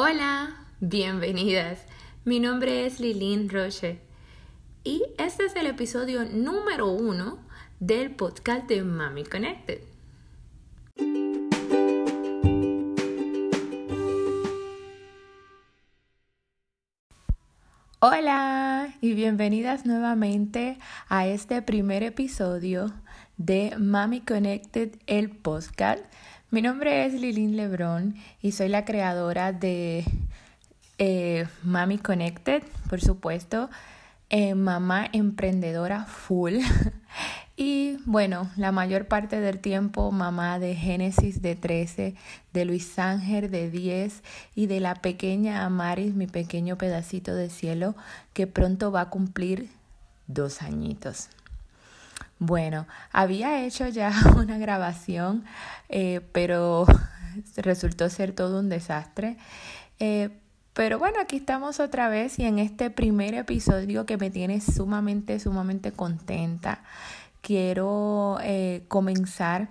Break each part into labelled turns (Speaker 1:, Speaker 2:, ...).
Speaker 1: Hola, bienvenidas. Mi nombre es Lilín Roche y este es el episodio número uno del podcast de Mami Connected. Hola y bienvenidas nuevamente a este primer episodio de Mami Connected, el podcast. Mi nombre es Lilín Lebrón y soy la creadora de eh, Mami Connected, por supuesto, eh, mamá emprendedora full. y bueno, la mayor parte del tiempo mamá de Génesis de 13, de Luis Ángel de 10 y de la pequeña Amaris, mi pequeño pedacito de cielo, que pronto va a cumplir dos añitos. Bueno, había hecho ya una grabación, eh, pero resultó ser todo un desastre. Eh, pero bueno, aquí estamos otra vez y en este primer episodio que me tiene sumamente, sumamente contenta, quiero eh, comenzar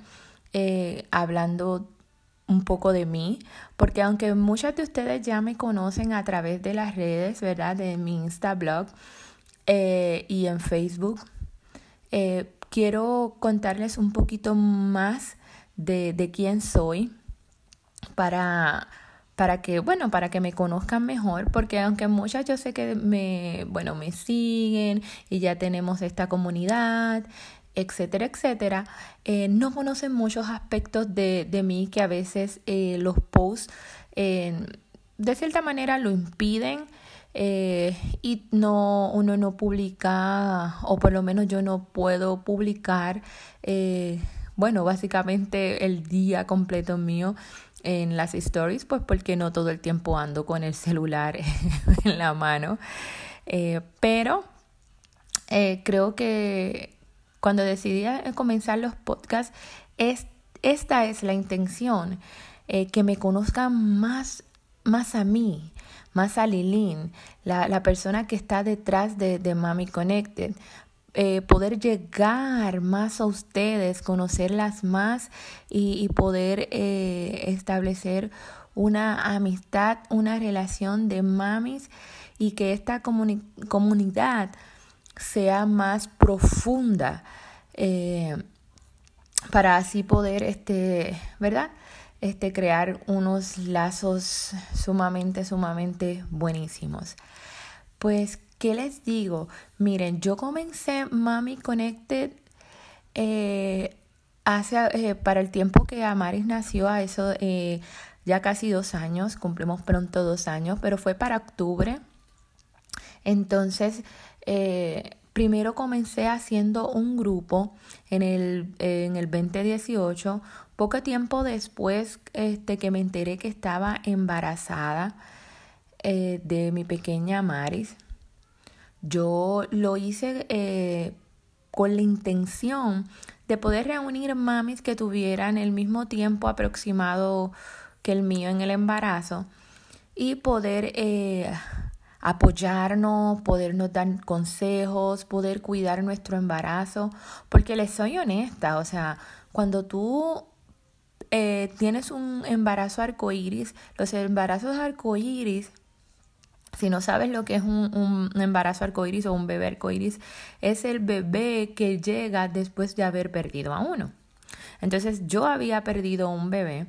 Speaker 1: hablando un poco de mí, porque aunque muchas de ustedes ya me conocen a través de las redes, ¿verdad? De mi Insta blog y en Facebook, quiero contarles un poquito más de, de quién soy para, para que, bueno, para que me conozcan mejor, porque aunque muchas yo sé que me, bueno, me siguen y ya tenemos esta comunidad, etcétera, etcétera, eh, no conocen muchos aspectos de, de mí que a veces eh, los posts eh, de cierta manera lo impiden eh, y no, uno no publica, o por lo menos yo no puedo publicar, eh, bueno, básicamente el día completo mío en las stories, pues porque no todo el tiempo ando con el celular en la mano. Eh, pero creo que cuando decidí comenzar los podcasts, es, esta es la intención, que me conozcan más, más a mí, más a Lilín, la, la persona que está detrás de, de Mami Connected. Eh, poder llegar más a ustedes, conocerlas más y, poder eh, establecer una amistad, una relación de mamis y que esta comunidad sea más profunda eh, para así poder, este, ¿verdad? Este, crear unos lazos sumamente, sumamente buenísimos. Pues, ¿qué les digo? Miren, yo comencé Mami Connected eh, hace, eh, para el tiempo que Amaris nació, a eso eh, ya casi dos años, cumplimos pronto dos años, pero fue para octubre. Entonces, primero comencé haciendo un grupo en el, en el 2018 poco tiempo después este, que me enteré que estaba embarazada eh, de mi pequeña Maris, yo lo hice eh, con la intención de poder reunir mamis que tuvieran el mismo tiempo aproximado que el mío en el embarazo y poder eh, apoyarnos, podernos dar consejos, poder cuidar nuestro embarazo, porque les soy honesta, o sea, cuando tú eh, tienes un embarazo arcoíris, los embarazos arcoíris, si no sabes lo que es un, un embarazo arcoíris o un bebé arcoíris, es el bebé que llega después de haber perdido a uno. Entonces yo había perdido un bebé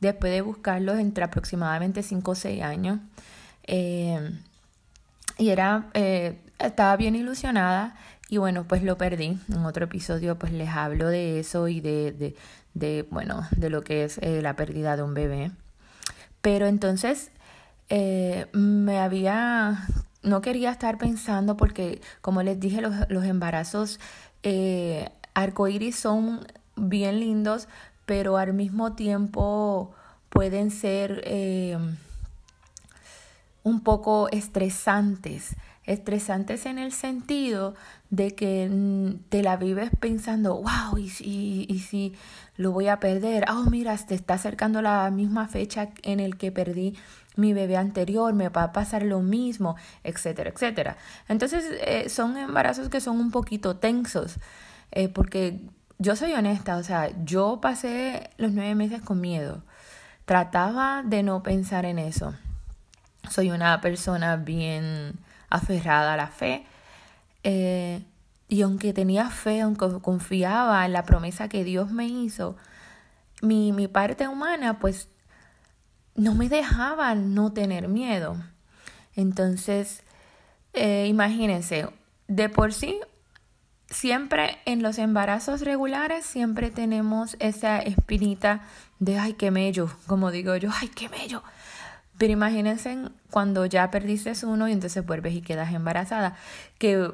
Speaker 1: después de buscarlo entre aproximadamente 5 o 6 años. Eh, y era, eh, estaba bien ilusionada y bueno, pues lo perdí. En otro episodio pues les hablo de eso y de, de, de bueno, de lo que es eh, la pérdida de un bebé. Pero entonces eh, me había, no quería estar pensando porque, como les dije, los, los embarazos eh, arcoíris son bien lindos, pero al mismo tiempo pueden ser eh, un poco estresantes estresantes en el sentido de que mm, te la vives pensando, wow, y si, y si lo voy a perder, oh, mira, te está acercando la misma fecha en el que perdí mi bebé anterior, me va a pasar lo mismo, etcétera, etcétera. Entonces, eh, son embarazos que son un poquito tensos, eh, porque yo soy honesta, o sea, yo pasé los nueve meses con miedo, trataba de no pensar en eso. soy una persona bien aferrada a la fe. Eh, y aunque tenía fe, aunque confiaba en la promesa que Dios me hizo, mi, mi parte humana pues no me dejaba no tener miedo. Entonces, eh, imagínense, de por sí, siempre en los embarazos regulares, siempre tenemos esa espinita de, ay, qué mello, como digo yo, ay, qué mello. Pero imagínense cuando ya perdiste uno y entonces vuelves y quedas embarazada, que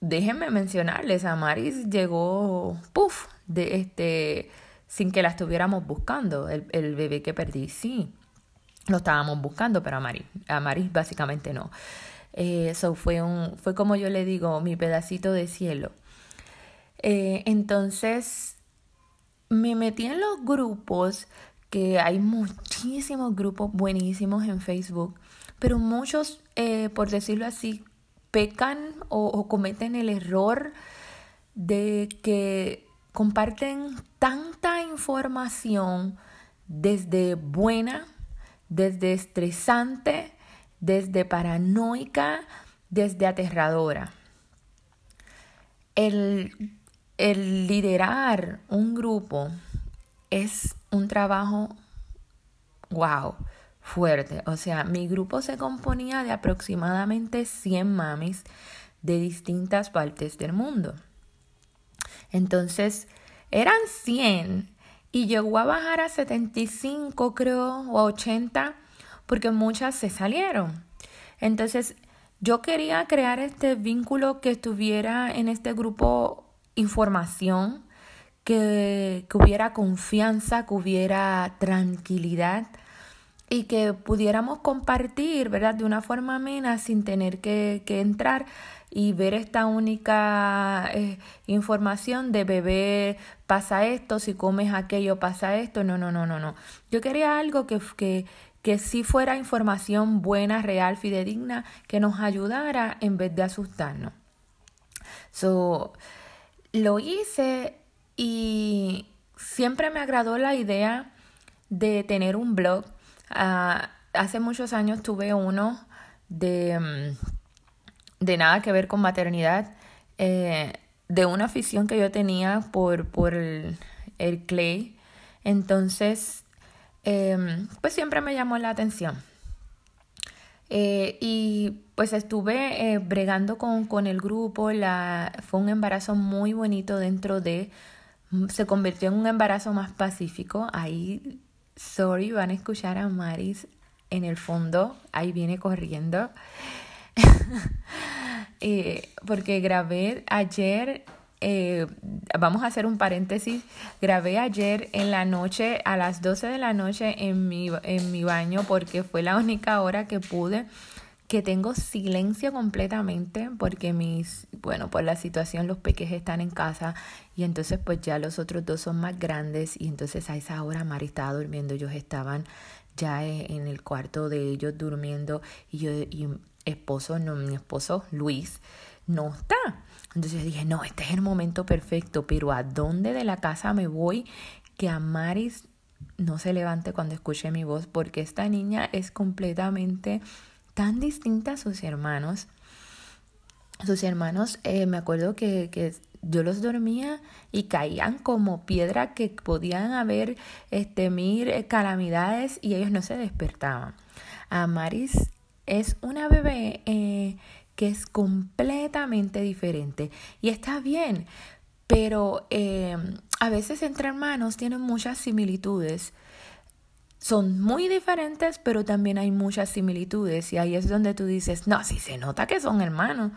Speaker 1: déjenme mencionarles, a Maris llegó, puff, de este, sin que la estuviéramos buscando, el, el bebé que perdí, sí, lo estábamos buscando, pero a Maris, a Maris básicamente no. Eso eh, fue, un, fue como yo le digo, mi pedacito de cielo. Eh, entonces, me metí en los grupos, que hay muchísimos grupos buenísimos en Facebook, pero muchos, eh, por decirlo así, pecan o, cometen el error de que comparten tanta información desde buena, desde estresante, desde paranoica, desde aterradora. El, el, liderar un grupo es un trabajo, wow, fuerte. O sea, mi grupo se componía de aproximadamente 100 mamis de distintas partes del mundo. Entonces, eran 100 y llegó a bajar a 75, creo, o 80, porque muchas se salieron. Entonces, yo quería crear este vínculo que estuviera en este grupo información, que, que hubiera confianza, que hubiera tranquilidad y que pudiéramos compartir, ¿verdad? De una forma amena sin tener que, entrar y ver esta única eh, información de bebé pasa esto, si comes aquello pasa esto. No, no, no, no, no. Yo quería algo que, que, que sí fuera información buena, real, fidedigna, que nos ayudara en vez de asustarnos. So, lo hice y siempre me agradó la idea de tener un blog Ah, hace muchos años tuve uno de, mm, de nada que ver con maternidad, eh, de una afición que yo tenía por, por el, clay. Entonces, em, pues siempre me llamó la atención. Eh, y pues estuve eh, bregando con, con, el grupo, la, fue un embarazo muy bonito dentro de, mm, se convirtió en un embarazo más pacífico, ahí Sorry, van a escuchar a Maris en el fondo, ahí viene corriendo. Eh, porque grabé ayer, eh, vamos a hacer un paréntesis, grabé ayer en la noche, a las 12 de la noche en mi, en mi baño, porque fue la única hora que pude que tengo silencio completamente porque mis, bueno, por la situación los peques están en casa y entonces pues ya los otros dos son más grandes y entonces a esa hora Mari estaba durmiendo, ellos estaban ya e, en el cuarto de ellos durmiendo y yo y esposo, no, mi esposo Luis no está. Entonces dije, no, este es el momento perfecto, pero ¿a dónde de la casa me voy que a Maris no se levante cuando escuche mi voz? Porque esta niña es completamente tan distinta a sus hermanos. Sus hermanos, eh, me acuerdo que, que, yo los dormía y caían como piedra que podían haber este, eh, calamidades y ellos no se despertaban. Amaris es una bebé eh, que es completamente diferente y está bien, pero a veces entre hermanos tienen muchas similitudes son muy diferentes, pero también hay muchas similitudes y ahí es donde tú dices, no, sí se nota que son hermanos,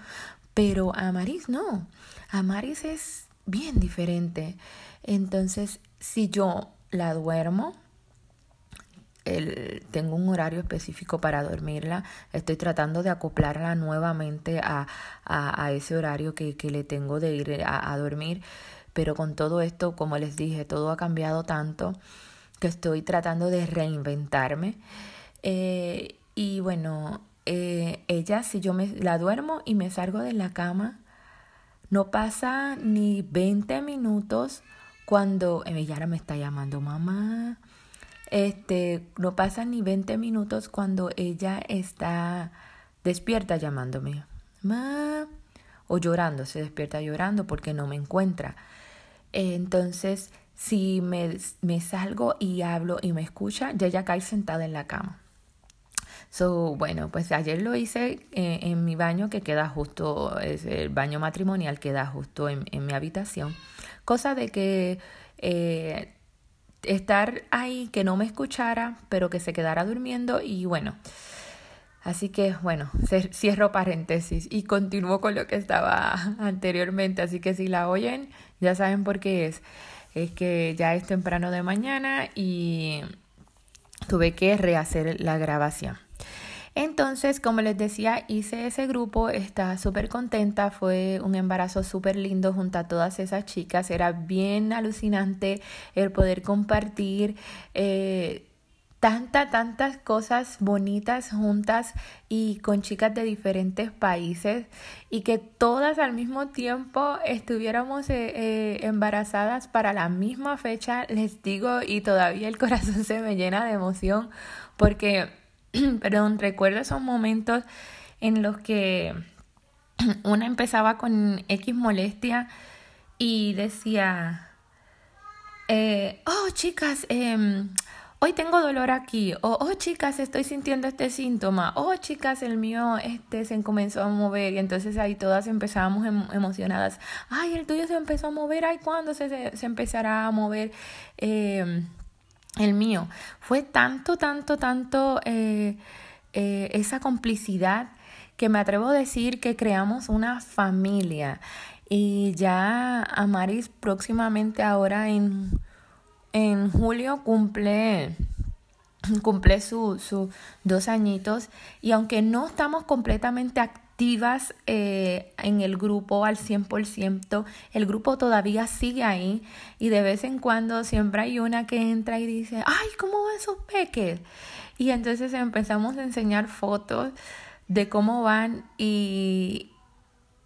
Speaker 1: pero Amaris no, Amaris es bien diferente. Entonces, si yo la duermo, el, tengo un horario específico para dormirla, estoy tratando de acoplarla nuevamente a, a, ese horario que, que, le tengo de ir a, a dormir, pero con todo esto, como les dije, todo ha cambiado tanto que estoy tratando de reinventarme. Eh, y bueno, eh, ella, si yo me la duermo y me salgo de la cama, no pasa ni 20 minutos cuando ella me está llamando mamá, este, no pasan ni 20 minutos cuando ella está despierta llamándome. Ma, o llorando, se despierta llorando porque no me encuentra. Entonces, si me, me salgo y hablo y me escucha, ya ella cae sentada en la cama. So, bueno, pues ayer lo hice eh, en mi baño que queda justo, es el baño matrimonial queda justo en, en mi habitación. Cosa de que eh, estar ahí, que no me escuchara, pero que se quedara durmiendo y bueno. Así que bueno, cierro paréntesis y continúo con lo que estaba anteriormente. Así que si la oyen, ya saben por qué es. Es que ya es temprano de mañana y tuve que rehacer la grabación. Entonces, como les decía, hice ese grupo, estaba súper contenta, fue un embarazo súper lindo junto a todas esas chicas, era bien alucinante el poder compartir. Eh, tantas, tantas cosas bonitas juntas y con chicas de diferentes países y que todas al mismo tiempo estuviéramos eh, eh, embarazadas para la misma fecha, les digo, y todavía el corazón se me llena de emoción porque perdón, recuerdo esos momentos en los que una empezaba con X molestia y decía, eh, oh chicas, eh, hoy tengo dolor aquí, o oh chicas, estoy sintiendo este síntoma, oh chicas, el mío este se comenzó a mover y entonces ahí todas empezábamos em, emocionadas, ay, el tuyo se empezó a mover, ay, ¿cuándo se, se, empezará a mover? Eh, el mío. Fue tanto, tanto, tanto eh, eh, esa complicidad que me atrevo a decir que creamos una familia. Y ya Amaris próximamente ahora en, en julio cumple cumple sus su dos añitos y aunque no estamos completamente activas eh, en el grupo al 100%. El grupo todavía sigue ahí y de vez en cuando siempre hay una que entra y dice, ay, ¿cómo van esos peques? Y entonces empezamos a enseñar fotos de cómo van y,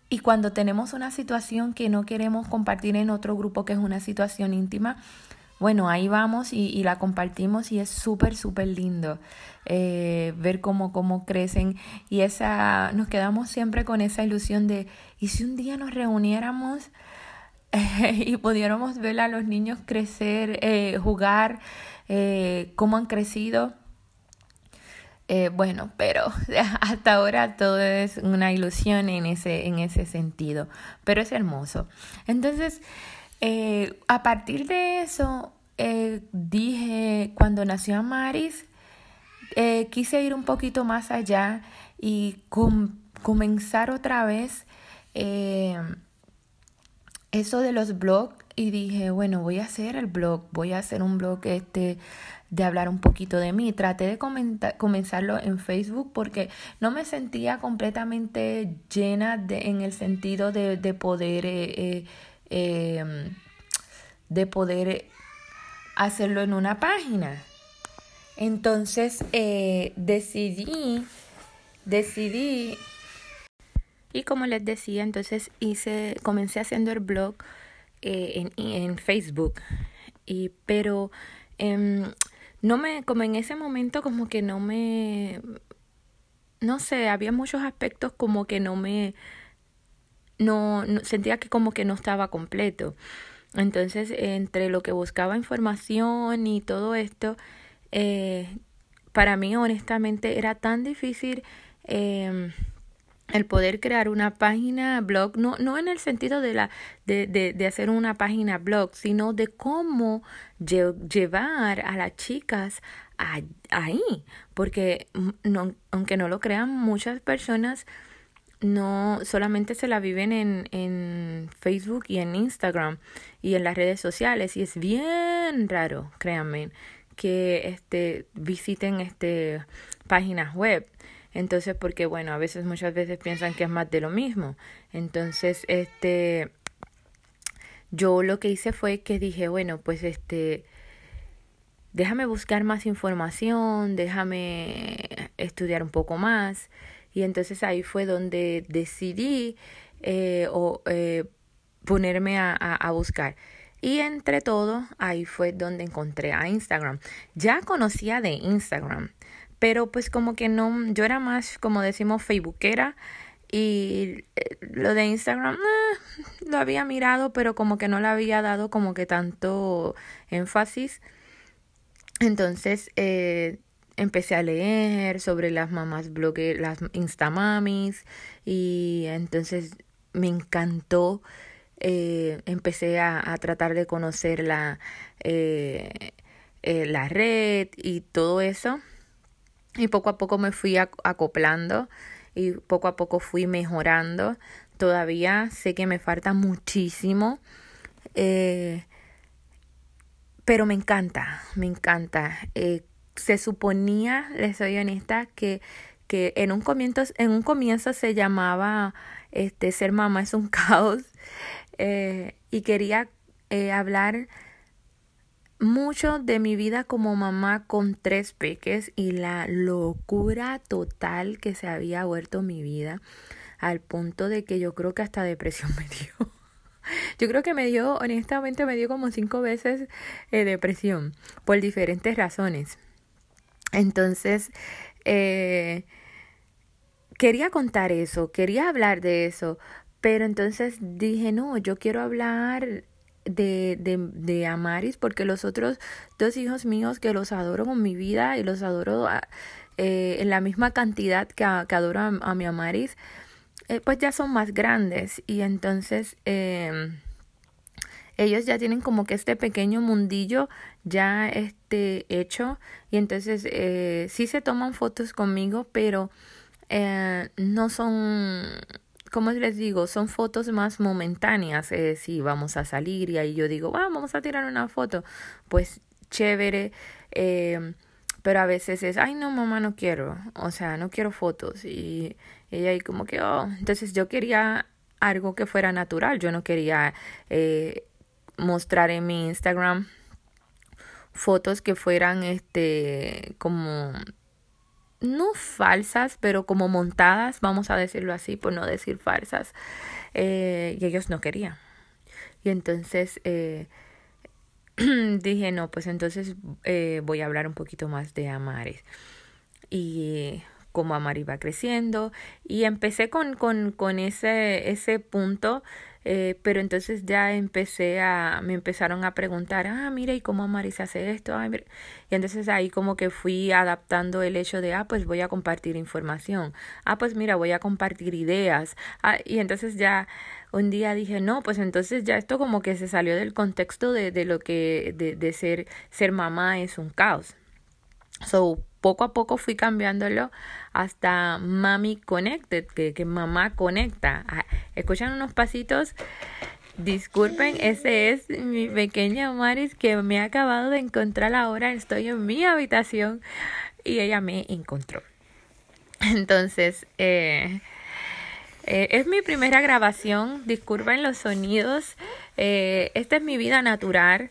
Speaker 1: y cuando tenemos una situación que no queremos compartir en otro grupo, que es una situación íntima, bueno, ahí vamos y, la compartimos y es súper, súper lindo eh, ver cómo, cómo crecen y esa, nos quedamos siempre con esa ilusión de, ¿y si un día nos reuniéramos y pudiéramos ver a los niños crecer, eh, jugar, eh, cómo han crecido? Eh, bueno, pero hasta ahora todo es una ilusión en ese, en ese sentido, pero es hermoso. Entonces, eh, a partir de eso, eh, dije, cuando nació Amaris, eh, quise ir un poquito más allá y comenzar otra vez eso de los blogs y dije, bueno, voy a hacer el blog, voy a hacer un blog este de hablar un poquito de mí. Traté de comenzarlo en Facebook porque no me sentía completamente llena de, en el sentido de, de poder Em, de poder hacerlo en una página. Entonces eh, decidí, decidí, y como les decía, entonces hice, comencé haciendo el blog eh, en, en, Facebook, y, pero em, no me, como en ese momento como que no me, no sé, había muchos aspectos como que no me, no, sentía que como que no estaba completo. Entonces, entre lo que buscaba información y todo esto, eh, para mí honestamente era tan difícil eh, el poder crear una página blog, no, no en el sentido de, la, de, de, de hacer una página blog, sino de cómo llevar a las chicas ahí, porque mm, no, aunque no lo crean muchas personas, no solamente se la viven en, en Facebook y en Instagram y en las redes sociales y es bien raro, créanme, que este visiten este páginas web. Entonces, porque bueno, a veces muchas veces piensan que es más de lo mismo. Entonces, este yo lo que hice fue que dije, bueno, pues este déjame buscar más información, déjame estudiar un poco más y entonces ahí fue donde decidí eh, o, eh, ponerme a, buscar. Y entre todo, ahí fue donde encontré a Instagram. Ya conocía de Instagram, pero pues como que no, yo era más, como decimos, facebookera. Y eh, lo de Instagram lo había mirado, pero como que no le había dado como que tanto énfasis. Entonces empecé a leer sobre las mamás blogger, las instamamis, y entonces me encantó. Eh, empecé a, a, tratar de conocer la, eh, eh, la red y todo eso. Y poco a poco me fui acoplando y poco a poco fui mejorando. Todavía sé que me falta muchísimo. Eh, pero me encanta, me encanta. Se suponía, les soy honesta, que, que en, un comienzo, en un comienzo se llamaba este, ser mamá es un caos. Eh, y quería eh, hablar mucho de mi vida como mamá con tres peques y la locura total que se había vuelto mi vida al punto de que yo creo que hasta depresión me dio. Yo creo que me dio, honestamente, me dio como cinco veces eh, depresión por diferentes razones. Entonces, eh, quería contar eso, quería hablar de eso, pero entonces dije, no, yo quiero hablar de, de, de Amaris porque los otros dos hijos míos que los adoro con mi vida y los adoro eh, en la misma cantidad que, adoro a, mi Amaris, eh, pues ya son más grandes y entonces eh, ellos ya tienen como que este pequeño mundillo ya este hecho y entonces eh, sí se toman fotos conmigo pero eh, no son como les digo, son fotos más momentáneas. Si vamos a salir y ahí yo digo, ah, vamos a tirar una foto, pues chévere. Eh, pero a veces es, ay, no, mamá, no quiero. O sea, no quiero fotos. Y ella ahí como que, oh. Entonces yo quería algo que fuera natural. Yo no quería eh, mostrar en mi Instagram fotos que fueran, este, como no falsas, pero como montadas, vamos a decirlo así, por no decir falsas. Eh, y ellos no querían. Y entonces eh, dije, no, pues entonces eh, voy a hablar un poquito más de Amares. Y cómo Amari va creciendo. Y empecé con, con, con ese, ese punto eh, pero entonces ya empecé a, me empezaron a preguntar, ah, mira, ¿y cómo Marisa hace esto? Y entonces ahí como que fui adaptando el hecho de, ah, pues voy a compartir información. Ah, pues mira, voy a compartir ideas. Ah, y entonces ya un día dije, no, pues entonces ya esto como que se salió del contexto de, de lo que, de, de ser, ser mamá es un caos. So, poco a poco fui cambiándolo hasta Mami Connected, que, que mamá conecta. Ah, escuchan unos pasitos. Disculpen, ese es mi pequeña Maris que me ha acabado de encontrar ahora. Estoy en mi habitación y ella me encontró. Entonces, eh, eh, es mi primera grabación. Disculpen los sonidos. Eh, esta es mi vida natural.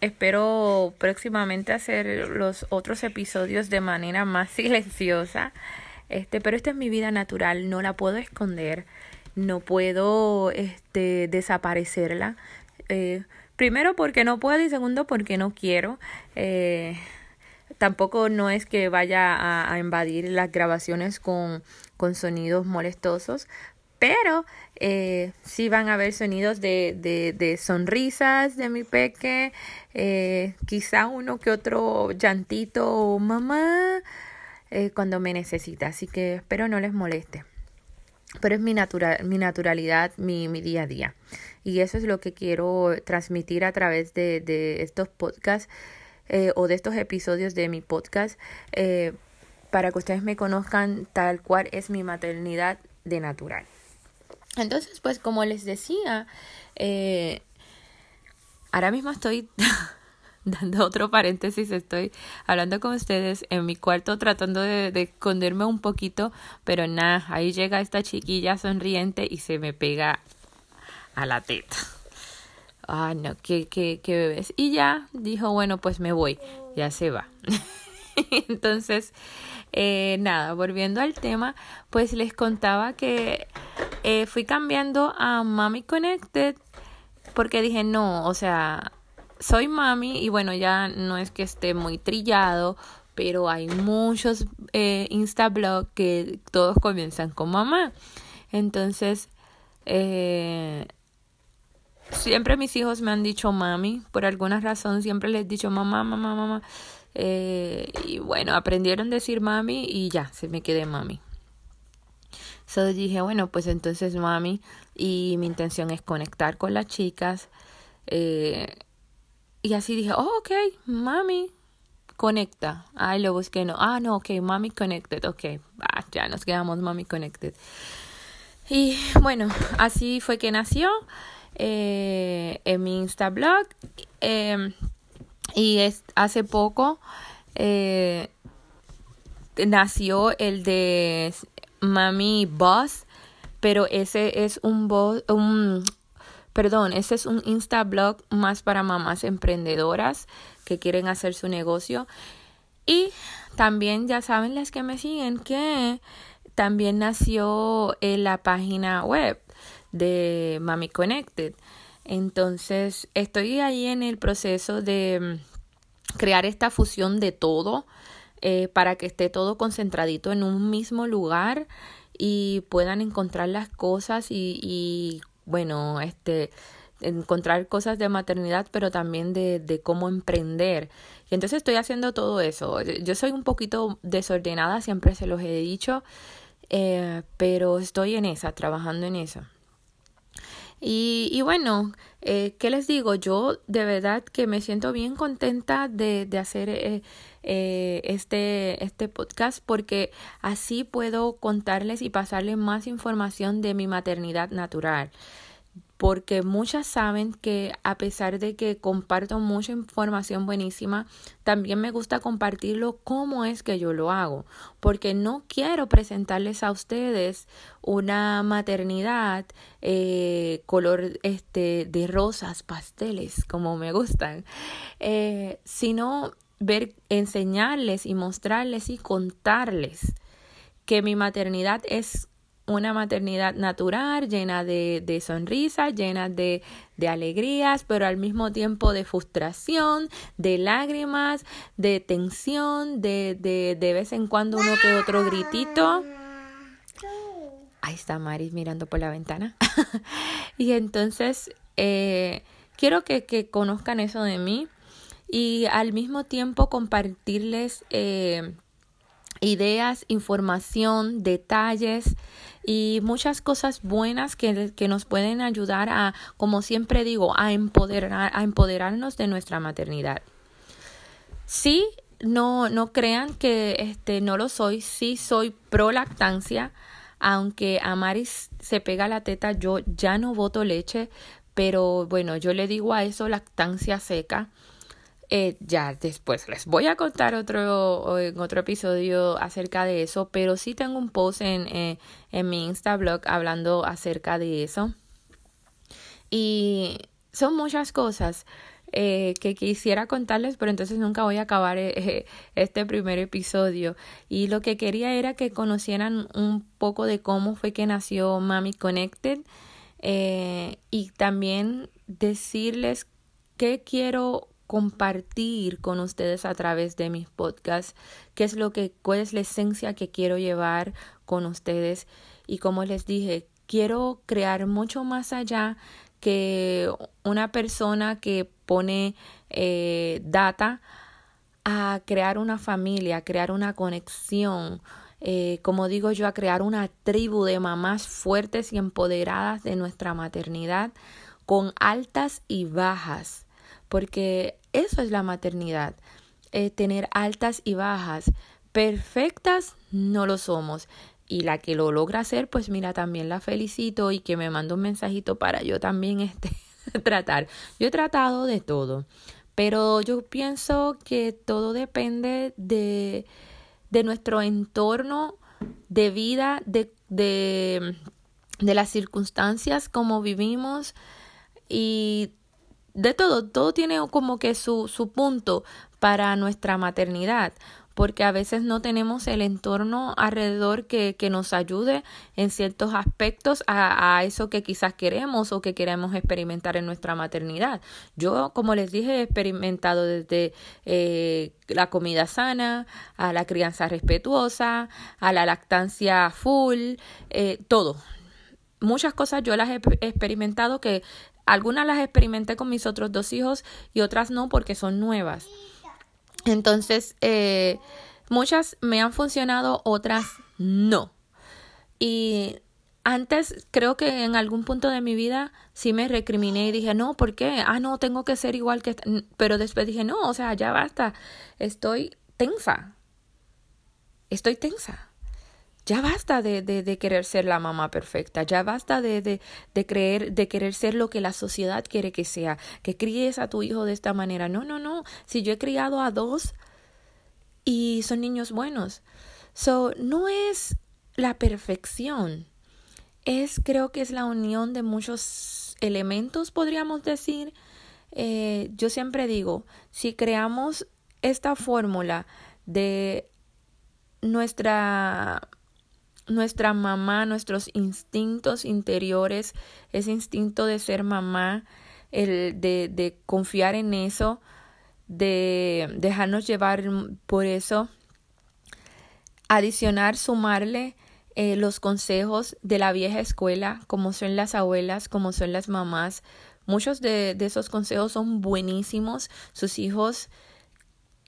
Speaker 1: Espero próximamente hacer los otros episodios de manera más silenciosa. Este, pero esta es mi vida natural, no la puedo esconder, no puedo este, desaparecerla. Eh, primero porque no puedo y segundo porque no quiero. Eh, tampoco no es que vaya a, a, invadir las grabaciones con, con sonidos molestosos, pero eh, sí van a haber sonidos de, de, de sonrisas de mi peque, eh, quizá uno que otro llantito o mamá eh, cuando me necesita, así que espero no les moleste. Pero es mi, natural, mi naturalidad, mi, mi día a día. Y eso es lo que quiero transmitir a través de, de estos podcasts eh, o de estos episodios de mi podcast para que ustedes me conozcan tal cual es mi maternidad de natural. Entonces, pues como les decía, eh, ahora mismo estoy dando otro paréntesis, estoy hablando con ustedes en mi cuarto tratando de, de, esconderme un poquito, pero nada, ahí llega esta chiquilla sonriente y se me pega a la teta. Ah, no, qué, qué, qué bebés. Y ya dijo, bueno, pues me voy, ya se va. Entonces, eh, nada, volviendo al tema, pues les contaba que eh, fui cambiando a Mami Connected porque dije, no, o sea, soy mami y bueno, ya no es que esté muy trillado, pero hay muchos eh, Instablogs que todos comienzan con mamá. Entonces, eh, siempre mis hijos me han dicho mami, por alguna razón siempre les he dicho mamá, mamá, mamá. Eh, y bueno, aprendieron a decir mami y ya, se me quedé mami. So dije, bueno, pues entonces mami, y mi intención es conectar con las chicas. Eh, y así dije, oh, ok, mami, conecta. Ay, lo busqué, no. Ah, no, ok, mami connected, ok. Ya nos quedamos mami connected. Y bueno, así fue que nació eh, en mi Instablog. Eh, y es, hace poco eh, nació el de Mami Boss, pero ese es un, un perdón, ese es un Instablog más para mamás emprendedoras que quieren hacer su negocio. Y también ya saben las que me siguen que también nació en la página web de Mami Connected. Entonces, estoy ahí en el proceso de mm, crear esta fusión de todo eh, para que esté todo concentradito en un mismo lugar y puedan encontrar las cosas y, bueno, este encontrar cosas de maternidad, pero también de, de cómo emprender. Y entonces estoy haciendo todo eso. Yo soy un poquito desordenada, siempre se los he dicho, eh, pero estoy en esa, trabajando en eso. Y, y bueno, eh, ¿qué les digo? Yo de verdad que me siento bien contenta de, de hacer eh, eh, este, este podcast porque así puedo contarles y pasarles más información de mi maternidad natural porque muchas saben que a pesar de que comparto mucha información buenísima, también me gusta compartirlo cómo es que yo lo hago, porque no quiero presentarles a ustedes una maternidad eh, color este de rosas pasteles como me gustan, eh, sino ver, enseñarles y mostrarles y contarles que mi maternidad es una maternidad natural, llena de, de sonrisas, llena de, de alegrías, pero al mismo tiempo de frustración, de lágrimas, de tensión, de, de, de vez en cuando uno que otro gritito. Ahí está Maris mirando por la ventana. y entonces, eh, quiero que, que, conozcan eso de mí y al mismo tiempo compartirles eh, ideas, información, detalles y muchas cosas buenas que, que, nos pueden ayudar a, como siempre digo, a empoderar, a empoderarnos de nuestra maternidad. Sí, no, no crean que este no lo soy, sí soy pro lactancia, aunque a Maris se pega la teta, yo ya no voto leche, pero bueno, yo le digo a eso lactancia seca eh, ya después les voy a contar otro, en otro episodio acerca de eso, pero sí tengo un post en, eh, en mi Instablog hablando acerca de eso. Y son muchas cosas eh, que quisiera contarles, pero entonces nunca voy a acabar este primer episodio. Y lo que quería era que conocieran un poco de cómo fue que nació Mami Connected y también decirles qué quiero compartir con ustedes a través de mis podcasts, qué es lo que, cuál es la esencia que quiero llevar con ustedes. Y como les dije, quiero crear mucho más allá que una persona que pone eh, data a crear una familia, a crear una conexión, eh, como digo yo, a crear una tribu de mamás fuertes y empoderadas de nuestra maternidad, con altas y bajas, porque eso es la maternidad, eh, tener altas y bajas. Perfectas no lo somos. Y la que lo logra hacer, pues mira, también la felicito y que me manda un mensajito para yo también este, tratar. Yo he tratado de todo, pero yo pienso que todo depende de, de nuestro entorno de vida, de, de, de las circunstancias como vivimos y de todo, todo tiene como que su, su punto para nuestra maternidad, porque a veces no tenemos el entorno alrededor que, que nos ayude en ciertos aspectos a, a, eso que quizás queremos o que queremos experimentar en nuestra maternidad. Yo, como les dije, he experimentado desde eh, la comida sana, a la crianza respetuosa, a la lactancia full, eh, todo. Muchas cosas yo las he experimentado que algunas las experimenté con mis otros dos hijos y otras no porque son nuevas. Entonces, eh, muchas me han funcionado, otras no. Y antes creo que en algún punto de mi vida sí me recriminé y dije, no, ¿por qué? Ah, no, tengo que ser igual que... Pero después dije, no, o sea, ya basta, estoy tensa. Estoy tensa. Ya basta de, de, de, querer ser la mamá perfecta, ya basta de, de, de, creer, de querer ser lo que la sociedad quiere que sea, que críes a tu hijo de esta manera. No, no, no. Si yo he criado a dos y son niños buenos. So, no es la perfección. Es, creo que es la unión de muchos elementos, podríamos decir. Eh, yo siempre digo, si creamos esta fórmula de nuestra nuestra mamá, nuestros instintos interiores, ese instinto de ser mamá, el de, de confiar en eso, de dejarnos llevar por eso, adicionar, sumarle eh, los consejos de la vieja escuela, como son las abuelas, como son las mamás. Muchos de, esos consejos son buenísimos. Sus hijos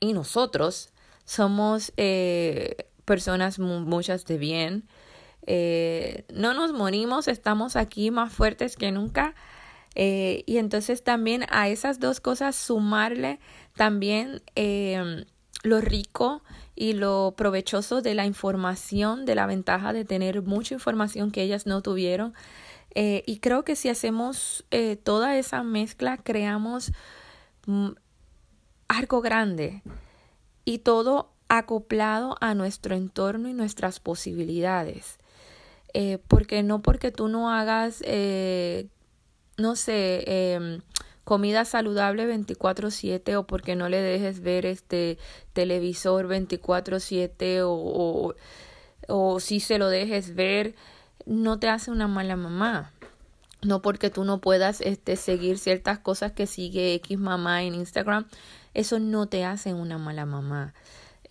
Speaker 1: y nosotros somos eh, personas muchas de bien. Eh, no nos morimos, estamos aquí más fuertes que nunca. Eh, y entonces también a esas dos cosas sumarle también eh, lo rico y lo provechoso de la información, de la ventaja de tener mucha información que ellas no tuvieron. Eh, y creo que si hacemos toda esa mezcla, creamos mm, algo grande. Y todo acoplado a nuestro entorno y nuestras posibilidades. Eh, porque no porque tú no hagas, eh, no sé, eh, comida saludable 24/7 o porque no le dejes ver este televisor 24/7 o, o, o si se lo dejes ver, no te hace una mala mamá no porque tú no puedas este, seguir ciertas cosas que sigue X mamá en Instagram, eso no te hace una mala mamá.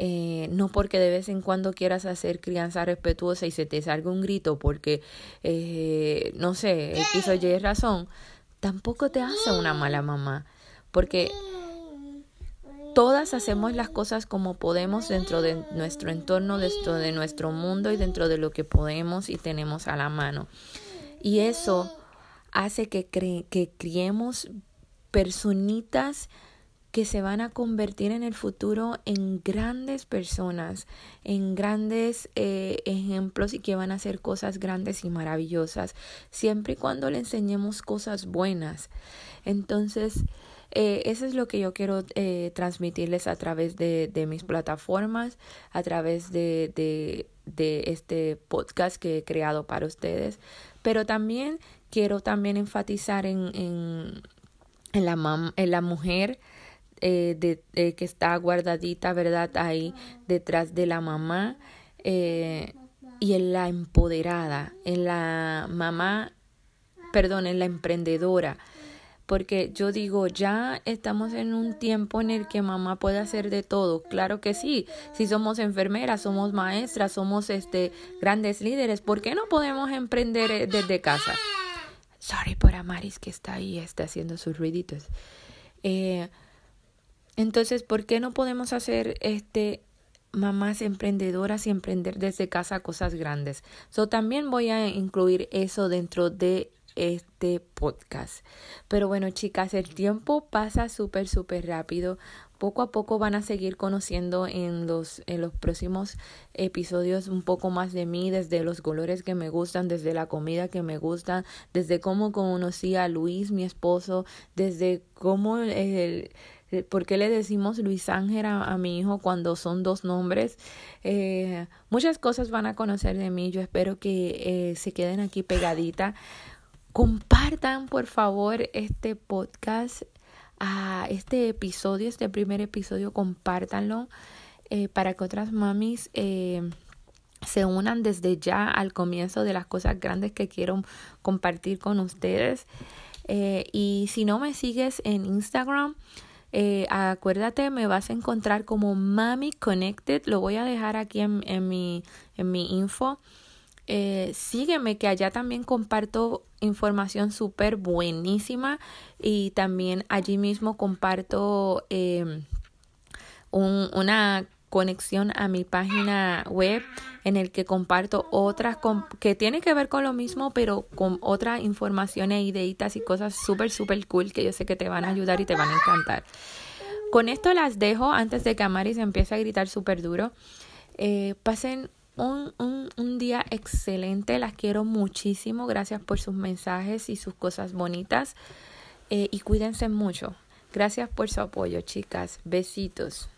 Speaker 1: Eh, no porque de vez en cuando quieras hacer crianza respetuosa y se te salga un grito porque, eh, no sé, X o Y razón, tampoco te hace una mala mamá. Porque todas hacemos las cosas como podemos dentro de nuestro entorno, dentro de nuestro mundo y dentro de lo que podemos y tenemos a la mano. Y eso hace que, que criemos personitas que se van a convertir en el futuro en grandes personas, en grandes eh, ejemplos y que van a hacer cosas grandes y maravillosas, siempre y cuando le enseñemos cosas buenas. Entonces, eh, eso es lo que yo quiero eh, transmitirles a través de, de, mis plataformas, a través de, de, de este podcast que he creado para ustedes. Pero también quiero también enfatizar en, en, en, la, en la mujer eh, de, que está guardadita, ¿verdad? Ahí detrás de la mamá eh, y en la empoderada, en la mamá, perdón, en la emprendedora. Porque yo digo, ya estamos en un tiempo en el que mamá puede hacer de todo. Claro que sí. Si somos enfermeras, somos maestras, somos este grandes líderes, ¿por qué no podemos emprender eh, desde casa? Sorry por Amaris que está ahí, está haciendo sus ruiditos. Eh, entonces, ¿por qué no podemos hacer este mamás emprendedoras y emprender desde casa cosas grandes? So también voy a incluir eso dentro de este podcast. Pero bueno, chicas, el tiempo pasa súper, súper rápido. Poco a poco van a seguir conociendo en los, en los próximos episodios un poco más de mí, desde los colores que me gustan, desde la comida que me gustan, desde cómo conocí a Luis, mi esposo, desde cómo el ¿Por qué le decimos Luis Ángel a, mi hijo cuando son dos nombres? Eh, muchas cosas van a conocer de mí. Yo espero que eh, se queden aquí pegadita. Compartan, por favor, este podcast, este episodio, este primer episodio, compártanlo. eh, para que otras mamis eh, se unan desde ya al comienzo de las cosas grandes que quiero compartir con ustedes. Eh, y si no me sigues en Instagram, eh, acuérdate, me vas a encontrar como Mami Connected. Lo voy a dejar aquí en, en, mi, en mi info. Eh, sígueme que allá también comparto información súper buenísima y también allí mismo comparto eh, un, una conexión a mi página web en el que comparto otras que tiene que ver con lo mismo pero con otras informaciones, ideitas y cosas súper súper cool que yo sé que te van a ayudar y te van a encantar. Con esto las dejo antes de que Amaris empiece a gritar súper duro. Eh, pasen un, un, un, día excelente, las quiero muchísimo, gracias por sus mensajes y sus cosas bonitas eh, y cuídense mucho. Gracias por su apoyo, chicas. Besitos.